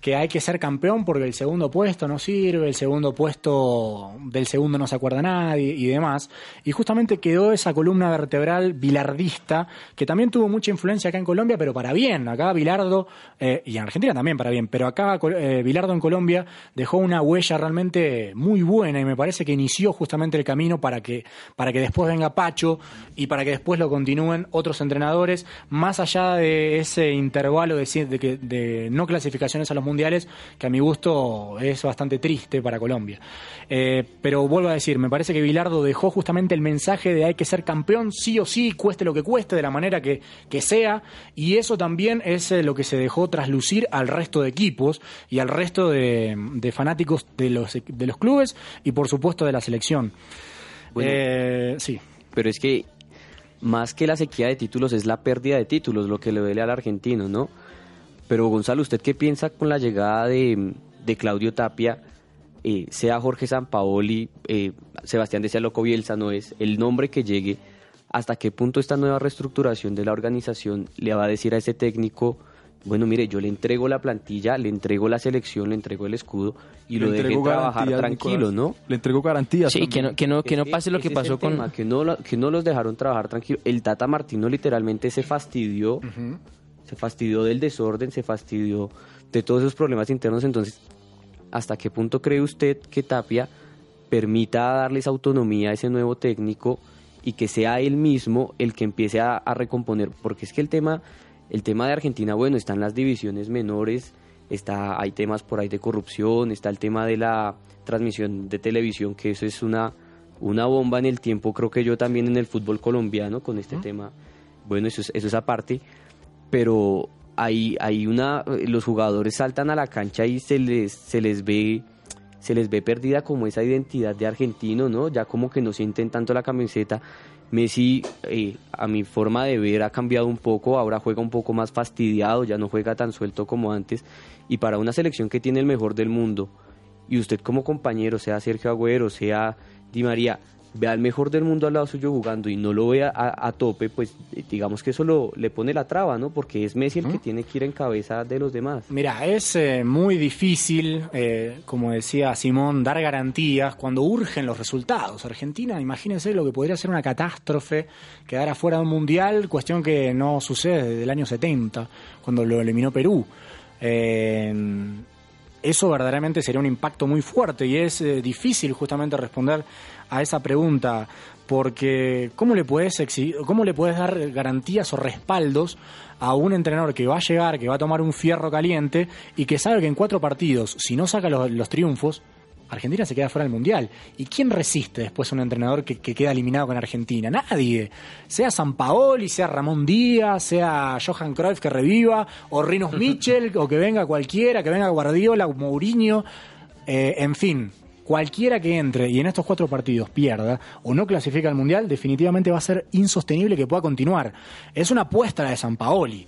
Speaker 7: Que hay que ser campeón porque el segundo puesto no sirve, el segundo puesto del segundo no se acuerda nadie y demás. Y justamente quedó esa columna vertebral bilardista que también tuvo mucha influencia acá en Colombia, pero para bien. Acá Bilardo, eh, y en Argentina también para bien, pero acá eh, Bilardo en Colombia dejó una huella realmente muy buena y me parece que inició justamente el camino para que, para que después venga Pacho y para que después lo continúen otros entrenadores, más allá de ese intervalo de, de, de no clasificaciones a los mundiales, que a mi gusto es bastante triste para Colombia. Eh, pero vuelvo a decir, me parece que Bilardo dejó justamente el mensaje de hay que ser campeón sí o sí, cueste lo que cueste, de la manera que, que sea, y eso también es eh, lo que se dejó traslucir al resto de equipos y al resto de, de fanáticos de los, de los clubes y por supuesto de la selección.
Speaker 6: Bueno.
Speaker 7: Eh, sí.
Speaker 6: Pero es que más que la sequía de títulos es la pérdida de títulos lo que le duele al argentino, ¿no? Pero Gonzalo, ¿usted qué piensa con la llegada de, de Claudio Tapia? Eh, sea Jorge Sampaoli, eh, Sebastián decía Loco Bielsa, no es el nombre que llegue. ¿Hasta qué punto esta nueva reestructuración de la organización le va a decir a ese técnico, bueno, mire, yo le entrego la plantilla, le entrego la selección, le entrego el escudo y
Speaker 5: Le
Speaker 6: lo deje trabajar tranquilo,
Speaker 5: Nicolás.
Speaker 6: ¿no?
Speaker 5: Le entrego garantías.
Speaker 3: Sí, que no, que no, que no pase lo que
Speaker 6: es
Speaker 3: pasó con...
Speaker 6: tema, que, no, lo- que no los dejaron trabajar tranquilo. El Tata Martino literalmente se fastidió, se fastidió del desorden, se fastidió de todos esos problemas internos. Entonces, ¿hasta qué punto cree usted que Tapia permita darles autonomía a ese nuevo técnico y que sea él mismo el que empiece a, a recomponer, porque es que el tema, el tema de Argentina, bueno, están las divisiones menores, está, hay temas por ahí de corrupción, está el tema de la transmisión de televisión, que eso es una, una bomba en el tiempo, creo que yo también en el fútbol colombiano con este tema, bueno, eso es, eso es aparte, pero hay, hay una, los jugadores saltan a la cancha y se les, se les ve se les ve perdida como esa identidad de argentino, ¿no? Ya como que no sienten tanto la camiseta. Messi, eh, a mi forma de ver, ha cambiado un poco, ahora juega un poco más fastidiado, ya no juega tan suelto como antes. Y para una selección que tiene el mejor del mundo, y usted como compañero, sea Sergio Agüero, sea Di María, vea al mejor del mundo al lado suyo jugando y no lo vea a, a tope, pues eh, digamos que eso lo, le pone la traba, ¿no? Porque es Messi el que tiene que ir en cabeza de los demás.
Speaker 7: Mira, es eh, muy difícil, eh, como decía Simón, dar garantías cuando urgen los resultados. Argentina, imagínense lo que podría ser una catástrofe, quedar afuera de un mundial, cuestión que no sucede desde el año 70, cuando lo eliminó Perú. Eh, eso verdaderamente sería un impacto muy fuerte y es eh, difícil justamente responder a esa pregunta porque ¿cómo le puedes cómo le puedes dar garantías o respaldos a un entrenador que va a llegar, que va a tomar un fierro caliente y que sabe que en cuatro partidos, si no saca los, los triunfos, Argentina se queda fuera del Mundial. ¿Y quién resiste después a un entrenador que, que queda eliminado con Argentina? Nadie. Sea San Paoli, sea Ramón Díaz, sea Johan Cruyff que reviva, o Rinos Mitchell, o que venga cualquiera, que venga Guardiola, Mourinho, eh, en fin. Cualquiera que entre y en estos cuatro partidos pierda o no clasifica al Mundial, definitivamente va a ser insostenible que pueda continuar. Es una apuesta la de San Paoli.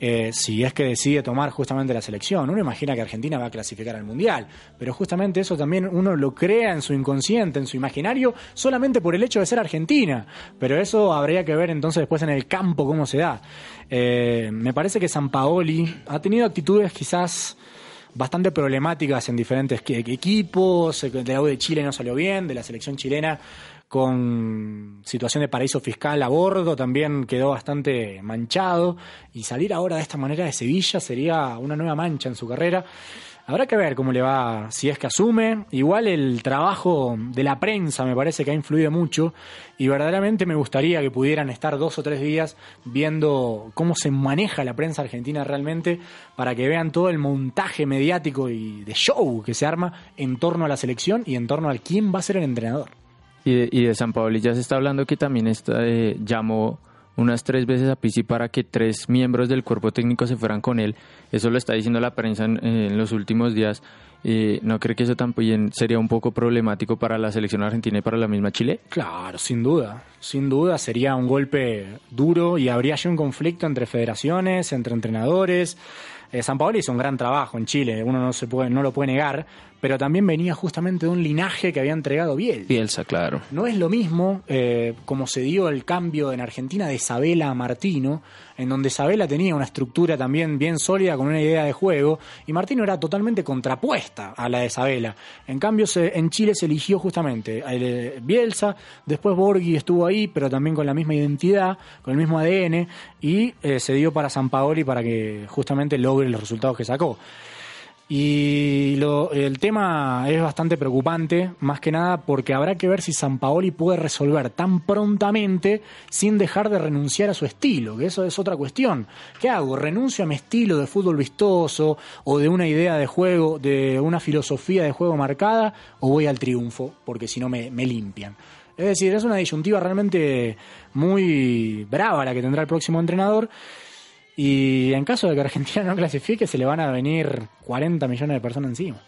Speaker 7: eh, si es que decide tomar justamente la selección. Uno imagina que Argentina va a clasificar al Mundial, pero justamente eso también uno lo crea en su inconsciente, en su imaginario, solamente por el hecho de ser Argentina. Pero eso habría que ver entonces después en el campo cómo se da. Eh, me parece que San Paoli ha tenido actitudes quizás bastante problemáticas en diferentes equipos, de la U de Chile no salió bien, de la selección chilena con situación de paraíso fiscal a bordo también quedó bastante manchado y salir ahora de esta manera de Sevilla sería una nueva mancha en su carrera. Habrá que ver cómo le va, si es que asume. Igual el trabajo de la prensa me parece que ha influido mucho y verdaderamente me gustaría que pudieran estar dos o tres días viendo cómo se maneja la prensa argentina realmente para que vean todo el montaje mediático y de show que se arma en torno a la selección y en torno al quién va a ser el entrenador.
Speaker 4: Y de, y de San Paoli ya se está hablando que también está, eh, llamó unas tres veces a Pizzi para que tres miembros del cuerpo técnico se fueran con él. Eso lo está diciendo la prensa en, en los últimos días. Eh, ¿No cree que eso también sería un poco problemático para la selección argentina y para la misma Chile?
Speaker 7: Claro, sin duda. Sin duda sería un golpe duro y habría ya un conflicto entre federaciones, entre entrenadores. Eh, San Paolo hizo un gran trabajo en Chile, uno no, se puede, no lo puede negar, pero también venía justamente de un linaje que había entregado Biel.
Speaker 3: Bielsa, claro.
Speaker 7: No es lo mismo eh, como se dio el cambio en Argentina de Isabela a Martino, en donde Isabela tenía una estructura también bien sólida con una idea de juego, y Martino era totalmente contrapuesta a la de Isabela. En cambio, se- en Chile se eligió justamente a eh, Bielsa, después Borghi estuvo ahí, pero también con la misma identidad, con el mismo ADN, y eh, se dio para San Paoli para que justamente logre los resultados que sacó. Y lo- el tema es bastante preocupante, más que nada porque habrá que ver si San Paoli puede resolver tan prontamente sin dejar de renunciar a su estilo, que eso es otra cuestión. ¿Qué hago? ¿Renuncio a mi estilo de fútbol vistoso o de una idea de juego, de una filosofía de juego marcada, o voy al triunfo? Porque si no me, me limpian. Es decir, es una disyuntiva realmente muy brava la que tendrá el próximo entrenador. Y en caso de que Argentina no clasifique, se le van a venir 40 millones de personas encima.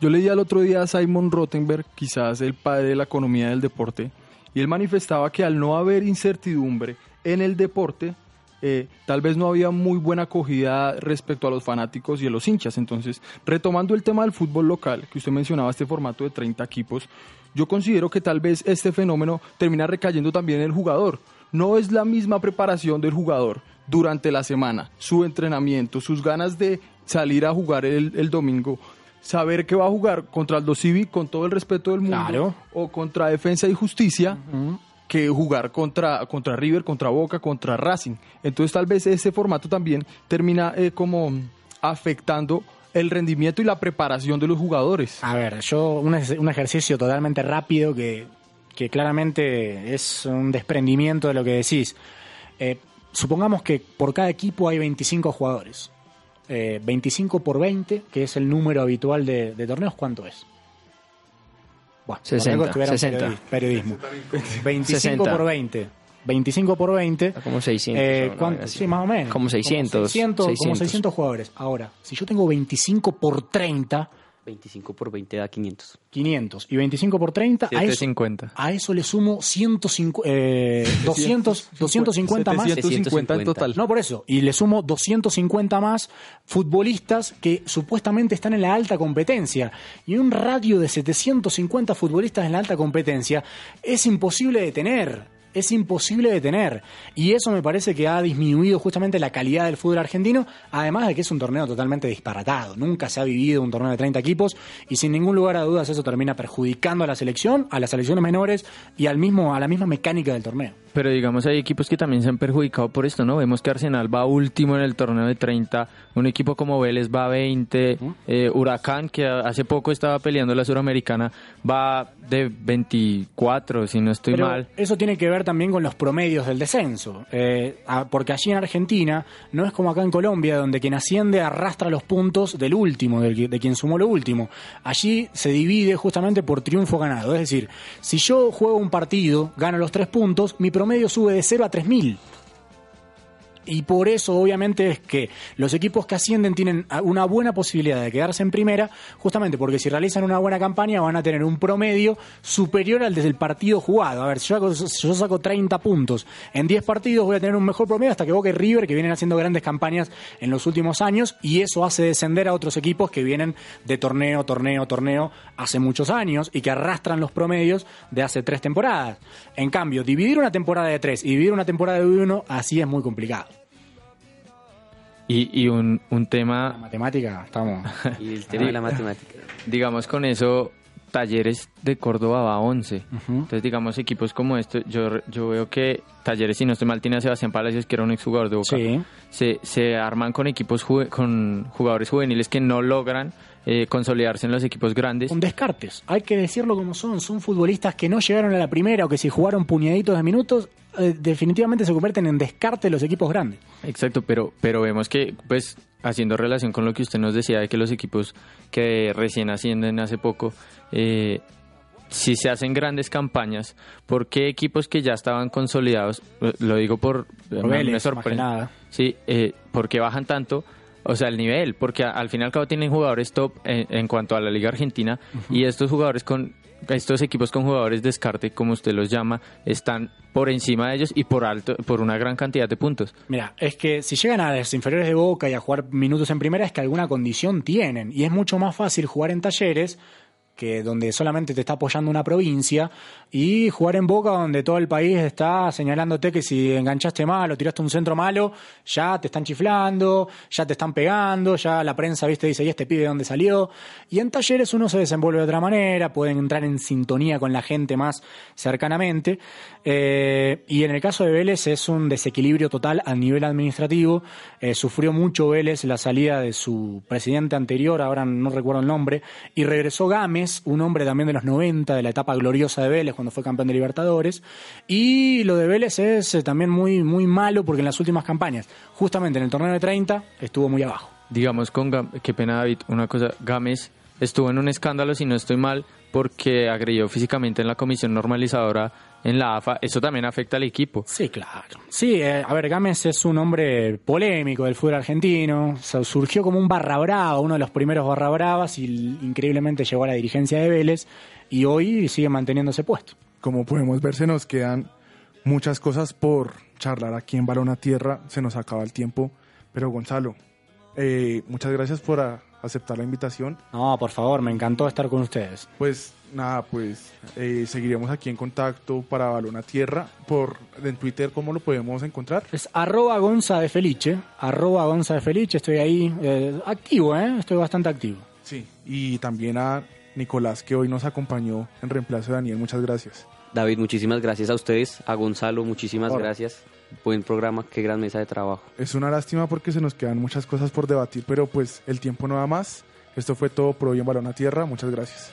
Speaker 5: Yo leía el otro día a Simon Rottenberg, quizás el padre de la economía del deporte, y él manifestaba que al no haber incertidumbre en el deporte, eh, tal vez no había muy buena acogida respecto a los fanáticos y a los hinchas. Entonces, retomando el tema del fútbol local, que usted mencionaba este formato de 30 equipos, yo considero que tal vez este fenómeno termina recayendo también en el jugador. No es la misma preparación del jugador durante la semana, su entrenamiento, sus ganas de salir a jugar el, el domingo, saber que va a jugar contra el Civic con todo el respeto del mundo
Speaker 7: Claro.
Speaker 5: o contra Defensa y Justicia que jugar contra, contra River, contra Boca, contra Racing. Entonces tal vez ese formato también termina eh, como afectando el rendimiento y la preparación de los jugadores.
Speaker 7: A ver, yo un, un ejercicio totalmente rápido que, que claramente es un desprendimiento de lo que decís. Eh, supongamos que por cada equipo hay 25 jugadores. Eh, 25 por 20, que es el número habitual de, de torneos, ¿cuánto es? Bueno,
Speaker 3: 60,
Speaker 7: por algo estuviera en
Speaker 3: 60.
Speaker 7: periodi- periodismo. 25
Speaker 3: 60.
Speaker 7: por 20. 25 por 20.
Speaker 3: Como 600.
Speaker 7: Eh. Sí, más o menos.
Speaker 3: Como 600.
Speaker 7: 600, Como
Speaker 3: 600.
Speaker 7: 600 jugadores. Ahora, si yo tengo 25 por 30,
Speaker 6: 25 por 20 da 500.
Speaker 7: 500. Y 25 por 30, a eso,
Speaker 4: 750.
Speaker 7: a eso le sumo 150, eh, 200, 250 más.
Speaker 5: 750 en total.
Speaker 7: No, por eso. Y le sumo 250 más futbolistas que supuestamente están en la alta competencia. Y un radio de 750 futbolistas en la alta competencia es imposible de tener. Es imposible de tener. Y eso me parece que ha disminuido justamente la calidad del fútbol argentino, además de que es un torneo totalmente disparatado. Nunca se ha vivido un torneo de 30 equipos y sin ningún lugar a dudas eso termina perjudicando a la selección, a las selecciones menores y al mismo, a la misma mecánica del torneo.
Speaker 4: Pero digamos, hay equipos que también se han perjudicado por esto, ¿no? Vemos que Arsenal va último en el torneo de 30, un equipo como Vélez va 20, eh, Huracán, que hace poco estaba peleando la Suramericana, va de 24, si no estoy
Speaker 7: Pero
Speaker 4: mal.
Speaker 7: eso tiene que ver también con los promedios del descenso, eh, porque allí en Argentina no es como acá en Colombia, donde quien asciende arrastra los puntos del último, del de quien sumó lo último. Allí se divide justamente por triunfo ganado, es decir, si yo juego un partido, gano los tres puntos, mi promedio sube de 0 a 3000. Y por eso, obviamente, es que los equipos que ascienden tienen una buena posibilidad de quedarse en primera, justamente porque si realizan una buena campaña van a tener un promedio superior al del partido jugado. A ver, si yo, si saco 30 puntos en 10 partidos, voy a tener un mejor promedio hasta que Boca y River, que vienen haciendo grandes campañas en los últimos años, y eso hace descender a otros equipos que vienen de torneo, torneo, torneo hace muchos años y que arrastran los promedios de hace tres temporadas. En cambio, dividir una temporada de tres y dividir una temporada de uno, así es muy complicado.
Speaker 4: Y, y un, un
Speaker 7: La
Speaker 4: tema,
Speaker 7: matemática, estamos.
Speaker 6: Y el tema de la matemática.
Speaker 4: digamos con eso, Talleres de Córdoba va a 11. Entonces, digamos, equipos como este, yo, yo veo que Talleres, si no estoy mal, tiene a Sebastián Palacios, que era un exjugador de Boca.
Speaker 7: Sí.
Speaker 4: Se, se arman con equipos juve- con jugadores juveniles que no logran eh, consolidarse en los equipos grandes.
Speaker 7: Con descartes. Hay que decirlo como son. Son futbolistas que no llegaron a la primera o que si jugaron puñaditos de minutos, eh, definitivamente se convierten en descarte los equipos grandes.
Speaker 4: Exacto, pero, pero vemos que, pues, haciendo relación con lo que usted nos decía de que los equipos que recién ascienden hace poco, eh, si se hacen grandes campañas, ¿por qué equipos que ya estaban consolidados, eh, lo digo por,
Speaker 7: Vélez,
Speaker 4: me sorprende, sí, eh, ¿por qué bajan tanto? O sea, el nivel, porque al fin y al cabo tienen jugadores top en, en cuanto a la Liga Argentina y estos jugadores con estos equipos con jugadores descarte, como usted los llama, están por encima de ellos y por alto, por una gran cantidad de puntos.
Speaker 7: Mira, es que si llegan a las inferiores de Boca y a jugar minutos en primera es que alguna condición tienen. Y es mucho más fácil jugar en talleres que donde solamente te está apoyando una provincia y jugar en Boca donde todo el país está señalándote que si enganchaste mal o tiraste un centro malo, ya te están chiflando, ya te están pegando, ya la prensa, viste, dice, ¿y este pibe de dónde salió? Y en talleres uno se desenvuelve de otra manera, pueden entrar en sintonía con la gente más cercanamente. Eh, y en el caso de Vélez es un desequilibrio total a nivel administrativo. Eh, sufrió mucho Vélez la salida de su presidente anterior, ahora no recuerdo el nombre, y regresó Gámez, un hombre también de los 90, de la etapa gloriosa de Vélez cuando fue campeón de Libertadores. Y lo de Vélez es eh, también muy, muy malo porque en las últimas campañas, justamente en el torneo de 30, estuvo muy abajo.
Speaker 4: digamos con Gam- qué pena David, una cosa, Gámez estuvo en un escándalo, si no estoy mal, porque agredió físicamente en la comisión normalizadora en la AFA, eso también afecta al equipo.
Speaker 7: Sí, claro. Sí, eh, a ver, Gámez es un hombre polémico del fútbol argentino. O sea, surgió como un barra brava, uno de los primeros barra bravas, y increíblemente llegó a la dirigencia de Vélez y hoy sigue manteniendo ese puesto.
Speaker 2: Como podemos ver, se nos quedan muchas cosas por charlar aquí en Balón a Tierra. Se nos acaba el tiempo. Pero Gonzalo, eh, muchas gracias por a- aceptar la invitación.
Speaker 7: No, por favor, me encantó estar con ustedes.
Speaker 2: Pues nada, pues eh, seguiremos aquí en contacto para Balón a Tierra. Por en Twitter, ¿cómo lo podemos encontrar?
Speaker 7: Es arroba Gonza de Felice, arroba Gonza de Felice, estoy ahí eh, activo, ¿eh? Estoy bastante activo.
Speaker 2: Sí. Y también a Nicolás, que hoy nos acompañó en reemplazo de Daniel. Muchas gracias.
Speaker 6: David, muchísimas gracias a ustedes. A Gonzalo, muchísimas
Speaker 8: Ahora.
Speaker 6: gracias. Buen programa, qué gran mesa de trabajo.
Speaker 8: Es una lástima porque se nos quedan muchas cosas por debatir, pero pues el tiempo no da más. Esto fue todo por hoy en Balón a Tierra. Muchas gracias.